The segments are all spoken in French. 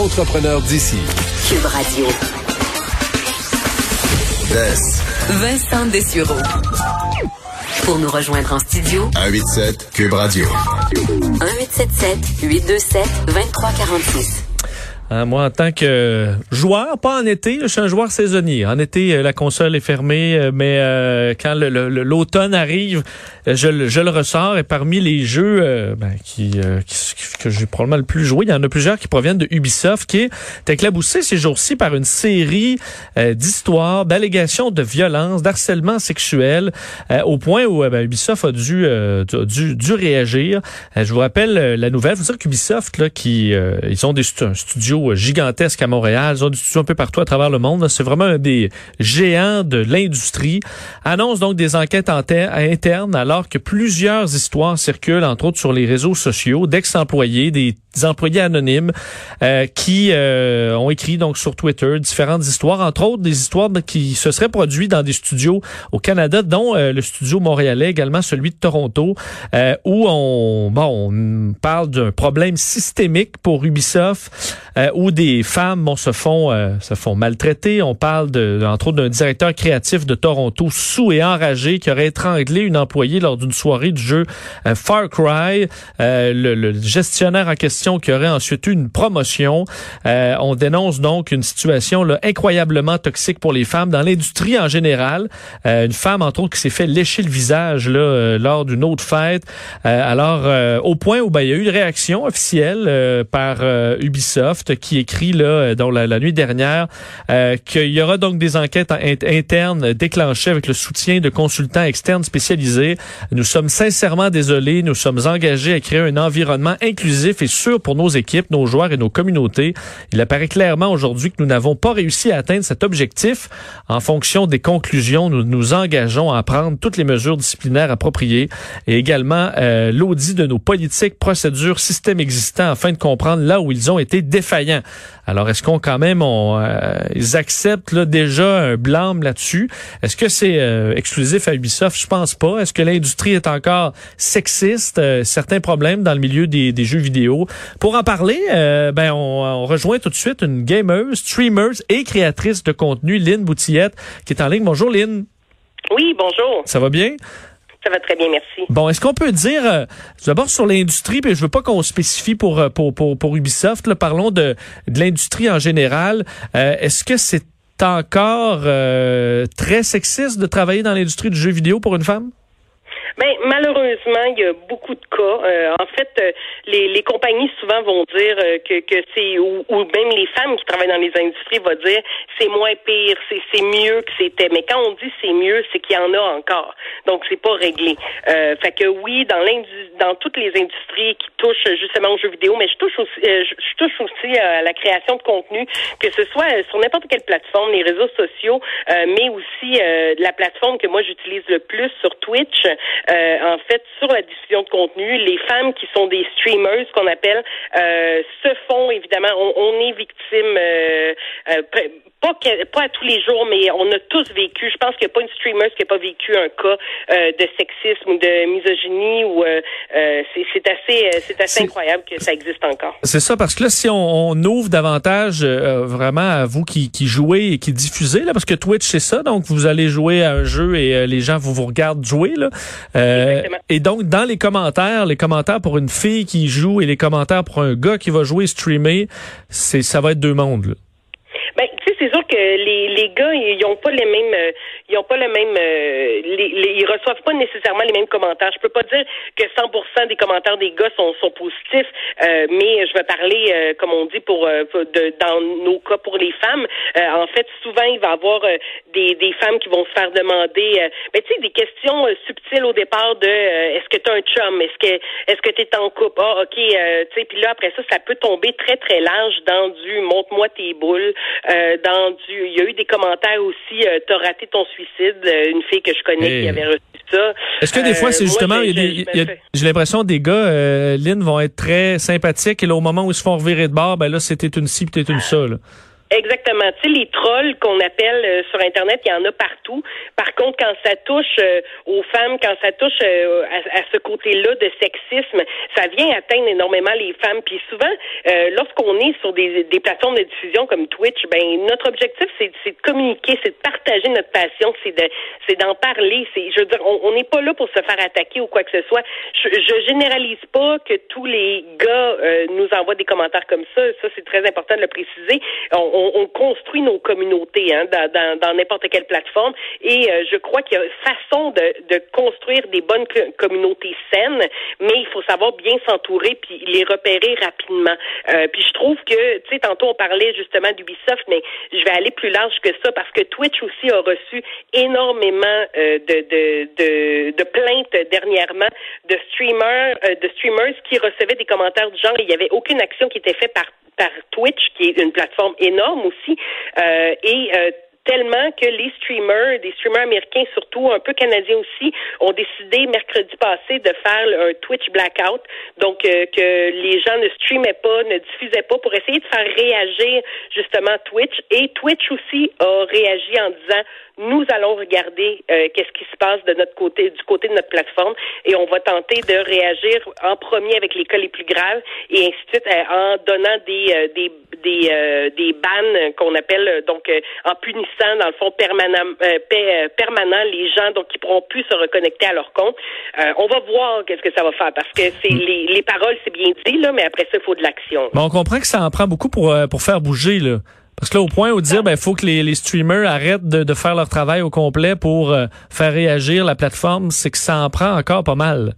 entrepreneurs d'ici. Cube Radio. Vincent Dessureau. Pour nous rejoindre en studio, 187 Cube Radio. 1877 827 2346. Hein, moi, en tant que joueur, pas en été, je suis un joueur saisonnier. En été, euh, la console est fermée, euh, mais euh, quand l'automne arrive, je, je, le ressors. Et parmi les jeux ben, qui, que j'ai probablement le plus joué, il y en a plusieurs qui proviennent de Ubisoft, qui est éclaboussé ces jours-ci par une série d'histoires, d'allégations de violence, d'harcèlement sexuel, au point où ben, Ubisoft a dû, dû, dû réagir. je vous rappelle la nouvelle. Vous dire qu'Ubisoft, là, qui ils ont des studios gigantesque à Montréal, ils ont des studios un peu partout à travers le monde. C'est vraiment un des géants de l'industrie. Annonce donc des enquêtes internes alors que plusieurs histoires circulent, entre autres sur les réseaux sociaux, d'ex-employés, des employés anonymes euh, qui euh, ont écrit donc sur Twitter différentes histoires, entre autres des histoires qui se seraient produites dans des studios au Canada, dont euh, le studio montréalais, également celui de Toronto, où on, bon, on parle d'un problème systémique pour Ubisoft, où des femmes bon, se font se font maltraiter. On parle de, entre autres d'un directeur créatif de Toronto sous et enragé qui aurait étranglé une employée lors d'une soirée du jeu Far Cry. Le, le gestionnaire en question qui aurait ensuite eu une promotion. Euh, on dénonce donc une situation là, incroyablement toxique pour les femmes dans l'industrie en général. Euh, une femme, entre autres, qui s'est fait lécher le visage là, euh, lors d'une autre fête. alors, au point où ben, il y a eu une réaction officielle par Ubisoft qui écrit là, dans la, nuit dernière qu'il y aura donc des enquêtes internes déclenchées avec le soutien de consultants externes spécialisés. Nous sommes sincèrement désolés. Nous sommes engagés à créer un environnement inclusif et sûr pour nos équipes, nos joueurs et nos communautés. Il apparaît clairement aujourd'hui que nous n'avons pas réussi à atteindre cet objectif. En fonction des conclusions, nous nous engageons à prendre toutes les mesures disciplinaires appropriées et également euh, l'audit de nos politiques, procédures, systèmes existants afin de comprendre là où ils ont été défaillants. Alors, est-ce qu'on quand même, on, euh, ils acceptent là, déjà un blâme là-dessus? Est-ce que c'est euh, exclusif à Ubisoft? Je pense pas. Est-ce que l'industrie est encore sexiste? certains problèmes dans le milieu des, des jeux vidéo. Pour en parler, euh, ben on, rejoint tout de suite une gamer, streamer et créatrice de contenu, Lynn Boutillette, qui est en ligne. Bonjour Lynn. Oui, bonjour. Ça va bien? Ça va très bien, merci. Bon, est-ce qu'on peut dire euh, d'abord sur l'industrie, puis je veux pas qu'on spécifie pour, euh, pour, pour, pour Ubisoft, là, parlons de, de l'industrie en général. est-ce que c'est encore très sexiste de travailler dans l'industrie du jeu vidéo pour une femme? Ben, malheureusement, il y a beaucoup de cas. Euh, en fait, euh, les, les compagnies souvent vont dire euh, que, que c'est ou, ou, même les femmes qui travaillent dans les industries vont dire c'est moins pire, c'est, c'est mieux que c'était. Mais quand on dit c'est mieux, c'est qu'il y en a encore. Donc c'est pas réglé. Euh, fait que oui, dans dans toutes les industries qui touchent justement aux jeux vidéo, mais je touche aussi je, touche aussi à la création de contenu, que ce soit sur n'importe quelle plateforme, les réseaux sociaux, mais aussi la plateforme que moi j'utilise le plus sur Twitch. Euh, en fait, sur la diffusion de contenu, les femmes qui sont des streamers, qu'on appelle, euh, se font évidemment, on, est victime, euh, pas, pas à tous les jours, mais on a tous vécu. Je pense qu'il n'y a pas une streamer qui n'a pas vécu un cas de sexisme ou de misogynie ou c'est assez, c'est assez incroyable que ça existe encore. C'est ça, parce que là, si on, ouvre davantage vraiment à vous qui, qui jouez et qui diffusez, là, parce que Twitch, c'est ça, donc vous allez jouer à un jeu et les gens vous vous regardent jouer, là. Euh, et donc, dans les commentaires, les commentaires pour une fille qui joue et les commentaires pour un gars qui va jouer streamer, c'est ça va être deux mondes. Là. Ben, que les, les gars, ils ont pas les mêmes, euh, ils ont pas le même, euh, les, ils reçoivent pas nécessairement les mêmes commentaires. Je peux pas dire que 100% des commentaires des gars sont, sont positifs, euh, mais je vais parler, comme on dit, pour, de, dans nos cas pour les femmes. en fait, souvent, il va y avoir des, des femmes qui vont se faire demander, ben, tu sais, des questions subtiles au départ de, est-ce que tu un chum, est-ce que, est-ce que tu es en couple, ah, ok, tu sais, puis là après ça, ça peut tomber très très large dans du montre-moi tes boules, dans il y a eu des commentaires aussi, t'as raté ton suicide euh, une fille que je connais qui avait reçu ça. Est-ce que des fois, c'est euh, justement, j'ai l'impression des gars, euh, Lynn, vont être très sympathiques et là, au moment où ils se font revirer de bord, ben là, c'était une ci, peut-être une ça. Là. Exactement. Tu sais, les trolls qu'on appelle euh, sur Internet, il y en a partout. Par contre, quand ça touche euh, aux femmes, quand ça touche euh, à, ce côté-là de sexisme, ça vient atteindre énormément les femmes. Puis souvent, lorsqu'on est sur des, des, plateformes de diffusion comme Twitch, ben notre objectif, c'est de communiquer, c'est de partager notre passion, c'est de c'est d'en parler. C'est, je veux dire, on n'est pas là pour se faire attaquer ou quoi que ce soit. Je, je généralise pas que tous les gars nous envoient des commentaires comme ça. Ça, c'est très important de le préciser. Construit nos communautés hein, dans n'importe quelle plateforme. Et euh, je crois qu'il y a une façon de, de construire des bonnes communautés saines, mais il faut savoir bien s'entourer puis les repérer rapidement. Euh, puis je trouve que, tu sais, tantôt on parlait justement d'Ubisoft, mais je vais aller plus large que ça parce que Twitch aussi a reçu énormément euh, de, de, de, plaintes dernièrement de streamers, de streamers qui recevaient des commentaires du genre il n'y avait aucune action qui était faite par par Twitch, qui est une plateforme énorme aussi, euh, et euh, tellement que les streamers, des streamers américains surtout, un peu canadiens aussi, ont décidé mercredi passé de faire un Twitch blackout, donc euh, que les gens ne streamaient pas, ne diffusaient pas pour essayer de faire réagir justement Twitch. Et Twitch aussi a réagi en disant nous allons regarder euh, qu'est-ce qui se passe de notre côté, du côté de notre plateforme, et on va tenter de réagir en premier avec les cas les plus graves, et ainsi de suite euh, en donnant des euh, des des, des bans qu'on appelle donc en punissant dans le fond permanent permanent les gens donc qui pourront plus se reconnecter à leur compte. on va voir qu'est-ce que ça va faire parce que c'est mm. les, les paroles c'est bien dit là, mais après ça il faut de l'action. on comprend que ça en prend beaucoup pour pour faire bouger là. Parce que là, au point où dire, ben, faut que les, les streamers arrêtent de, de, faire leur travail au complet pour euh, faire réagir la plateforme, c'est que ça en prend encore pas mal.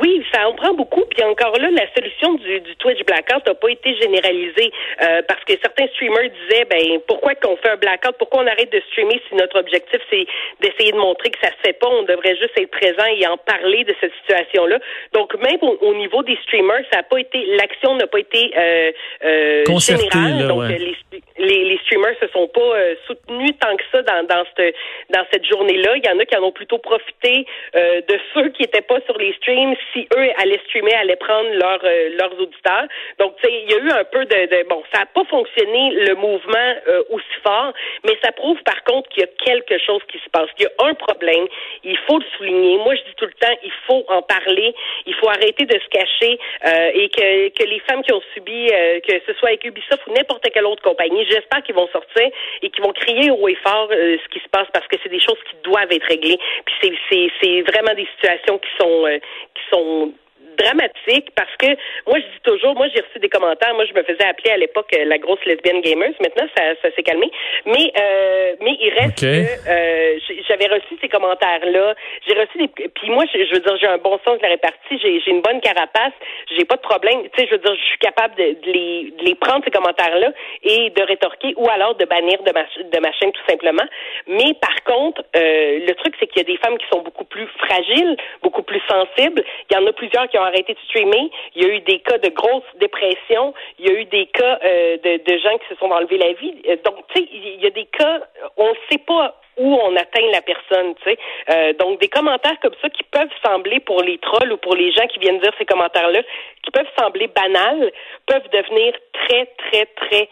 Oui, ça en prend beaucoup. Puis encore là, la solution du, du Twitch blackout n'a pas été généralisée euh, parce que certains streamers disaient, ben pourquoi qu'on fait un blackout, pourquoi on arrête de streamer si notre objectif c'est d'essayer de montrer que ça se fait pas, on devrait juste être présent et en parler de cette situation-là. Donc même au, niveau des streamers, ça n'a pas été, l'action n'a pas été euh, euh, générale. Donc les, les, les, streamers se sont pas euh, soutenus tant que ça dans dans cette dans cette journée-là. Il y en a qui en ont plutôt profité euh, de ceux qui étaient pas sur les streams si eux allaient streamer, allaient prendre leur, euh, leurs auditeurs. Donc, tu sais, il y a eu un peu de, bon, ça n'a pas fonctionné le mouvement euh, aussi fort, mais ça prouve par contre qu'il y a quelque chose qui se passe. Il y a un problème. Il faut le souligner. Moi, je dis tout le temps, il faut en parler. Il faut arrêter de se cacher euh, et que, que les femmes qui ont subi, que ce soit avec Ubisoft ou n'importe quelle autre compagnie, j'espère qu'ils vont sortir et qu'ils vont crier haut et fort ce qui se passe parce que c'est des choses qui doivent être réglées. Puis c'est, vraiment des situations qui sont qui sont dramatique parce que moi je dis toujours, moi j'ai reçu des commentaires, moi je me faisais appeler à l'époque euh, la grosse lesbienne gamer, maintenant ça, ça s'est calmé, mais euh, mais il reste que euh, j'avais reçu ces commentaires là, j'ai reçu des puis moi je, veux dire j'ai un bon sens de la répartie, j'ai j'ai une bonne carapace, j'ai pas de problème, tu sais je veux dire je suis capable de, de, les de les prendre ces commentaires là et de rétorquer ou alors de bannir de ma de ma chaîne tout simplement, mais par contre euh, le truc c'est qu'il y a des femmes qui sont beaucoup plus fragiles, beaucoup plus sensibles, il y en a plusieurs qui ont arrêté de streamer. Il y a eu des cas de grosse dépression. Il y a eu des cas euh, de, gens qui se sont enlevés la vie. Euh, donc, tu sais, il y a des cas, on ne sait pas où on atteint la personne, tu sais. Euh, donc des commentaires comme ça qui peuvent sembler pour les trolls ou pour les gens qui viennent dire ces commentaires-là, qui peuvent sembler banals, peuvent devenir très très très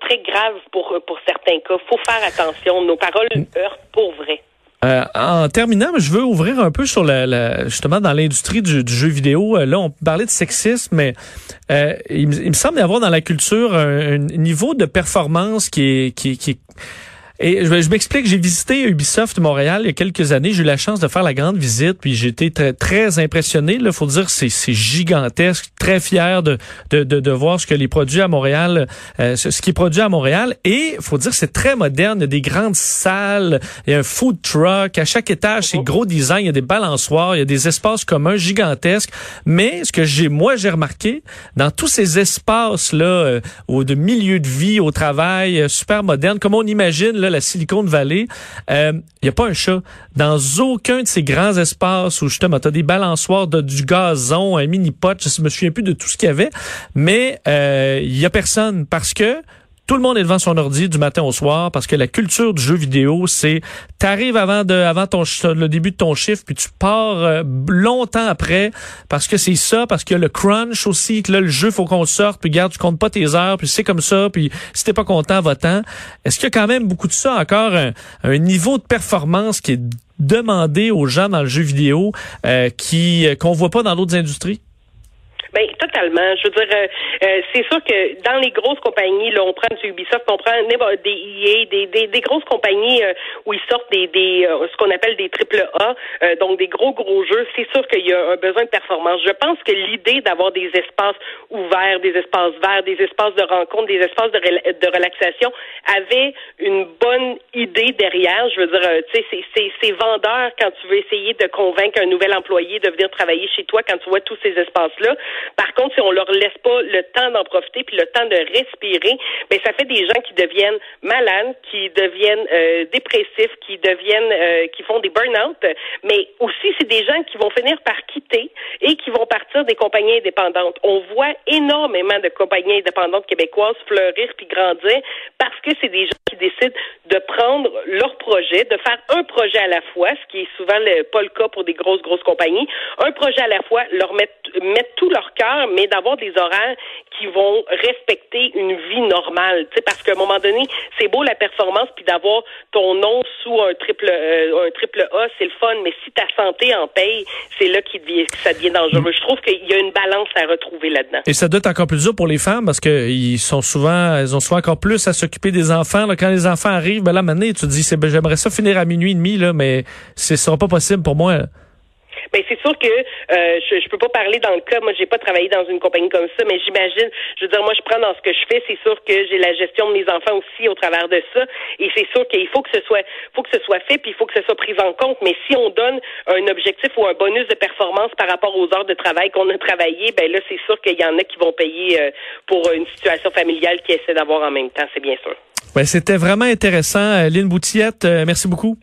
très graves pour pour certains cas. Faut faire attention. Nos paroles heurtent pour vrai. Euh, en terminant, je veux ouvrir un peu sur la, justement dans l'industrie du, jeu vidéo. Euh, là, on parlait de sexisme, mais euh, il, me semble y avoir dans la culture un, niveau de performance qui est, qui, qui est et je, je m'explique, j'ai visité Ubisoft Montréal il y a quelques années. J'ai eu la chance de faire la grande visite, puis j'ai été très, très impressionné. Il faut dire c'est c'est gigantesque, très fier de, de, de, de, voir ce que les produits à Montréal, euh, ce, qui est produit à Montréal. Et faut dire c'est très moderne. Il y a des grandes salles, il y a un food truck. À chaque étage, c'est gros design. Il y a des balançoires, il y a des espaces communs gigantesques. Mais ce que j'ai moi j'ai remarqué dans tous ces espaces là, euh, de milieu de vie, au travail, euh, super moderne, comme on imagine la Silicon Valley, il euh, n'y a pas un chat. Dans aucun de ces grands espaces où justement tu as des balançoires, de, du gazon, un mini-pot, je me souviens plus de tout ce qu'il y avait, mais il euh, y a personne parce que tout le monde est devant son ordi du matin au soir parce que la culture du jeu vidéo, c'est t'arrives avant de avant le début de ton chiffre puis tu pars euh, longtemps après parce que c'est ça parce que le crunch aussi que là le jeu faut qu'on sorte puis garde tu comptes pas tes heures puis c'est comme ça puis si t'es pas content va-t'en. Est-ce qu'il y a quand même beaucoup de ça encore un, un niveau de performance qui est demandé aux gens dans le jeu vidéo euh, qui euh, qu'on voit pas dans d'autres industries? Ben totalement. Je veux dire, euh, euh, c'est sûr que dans les grosses compagnies, là, on prend du Ubisoft, on prend des EA, des, des, grosses compagnies euh, où ils sortent des, des ce qu'on appelle des triple A, donc des gros gros jeux. C'est sûr qu'il y a un besoin de performance. Je pense que l'idée d'avoir des espaces ouverts, des espaces verts, des espaces de rencontre, des espaces de, de relaxation avait une bonne idée derrière. Je veux dire, tu sais, c'est vendeur quand tu veux essayer de convaincre un nouvel employé de venir travailler chez toi quand tu vois tous ces espaces-là. Par contre, si on leur laisse pas le temps d'en profiter puis le temps de respirer, ben ça fait des gens qui deviennent malades, qui deviennent euh, dépressifs, qui deviennent, euh, qui font des burn-out. Mais aussi, c'est des gens qui vont finir par quitter et qui vont partir des compagnies indépendantes. On voit énormément de compagnies indépendantes québécoises fleurir puis grandir parce que c'est des gens qui décident de prendre leur projet, de faire un projet à la fois, ce qui est souvent pas le cas pour des grosses grosses compagnies, un projet à la fois, leur mettre mettre tout leur cœur, mais d'avoir des horaires qui vont respecter une vie normale. Tu sais, parce qu'à un moment donné, c'est beau la performance, puis d'avoir ton nom sous un triple euh, un triple A, c'est le fun. Mais si ta santé en paye, c'est là que ça devient dangereux. Je trouve qu'il y a une balance à retrouver là-dedans. Et ça doit être encore plus dur pour les femmes parce qu'ils sont souvent, elles ont souvent encore plus à s'occuper des enfants. Là. Quand les enfants arrivent, ben là, maintenant, tu te dis, ben, j'aimerais ça finir à minuit et demi, là, mais ce sera pas possible pour moi. Ben c'est sûr que euh, je, je peux pas parler dans le cas. Moi, j'ai pas travaillé dans une compagnie comme ça, mais j'imagine. Je veux dire, moi, je prends dans ce que je fais. C'est sûr que j'ai la gestion de mes enfants aussi au travers de ça, et c'est sûr qu'il faut que ce soit, faut que ce soit fait, puis il faut que ce soit pris en compte. Mais si on donne un objectif ou un bonus de performance par rapport aux heures de travail qu'on a travaillé, ben là, c'est sûr qu'il y en a qui vont payer euh, pour une situation familiale qu'ils essaient d'avoir en même temps. C'est bien sûr. Ben, c'était vraiment intéressant, Lynn Boutillette. Euh, merci beaucoup.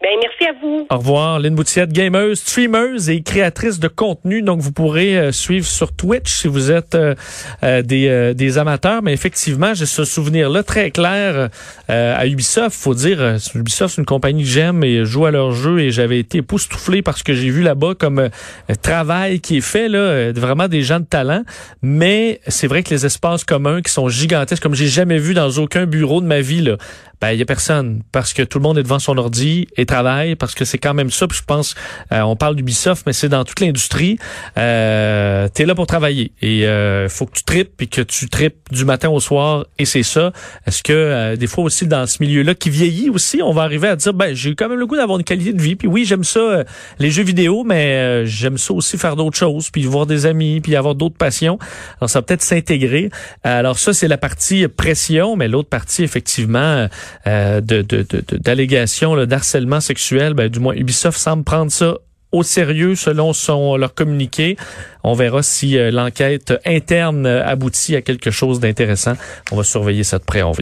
Ben, merci à vous. Au revoir, Lynn Boutillette, gameuse, streameuse et créatrice de contenu. Donc, vous pourrez euh, suivre sur Twitch si vous êtes euh, euh, des, des amateurs. Mais effectivement, j'ai ce souvenir-là très clair à Ubisoft. Faut dire, Ubisoft, c'est une compagnie que j'aime et joue à leur jeu et j'avais été époustouflé parce que j'ai vu là-bas comme travail qui est fait, là, vraiment des gens de talent. Mais c'est vrai que les espaces communs qui sont gigantesques, comme j'ai jamais vu dans aucun bureau de ma vie, là, ben il y a personne parce que tout le monde est devant son ordi et travaille parce que c'est quand même ça. Puis je pense, euh, on parle d'Ubisoft, mais c'est dans toute l'industrie. Euh, tu es là pour travailler et euh, faut que tu tripes puis que tu tripes du matin au soir et c'est ça. Est-ce que euh, des fois aussi dans ce milieu-là qui vieillit aussi, on va arriver à dire ben j'ai quand même le goût d'avoir une qualité de vie. Puis oui, j'aime ça les jeux vidéo, mais j'aime ça aussi faire d'autres choses, puis voir des amis, puis avoir d'autres passions. Alors ça peut-être s'intégrer. Alors ça c'est la partie pression, mais l'autre partie effectivement euh, de, d'allégations de, d'harcèlement sexuel, ben, du moins Ubisoft semble prendre ça au sérieux selon son leur communiqué. On verra si euh, l'enquête interne aboutit à quelque chose d'intéressant. On va surveiller ça de près, on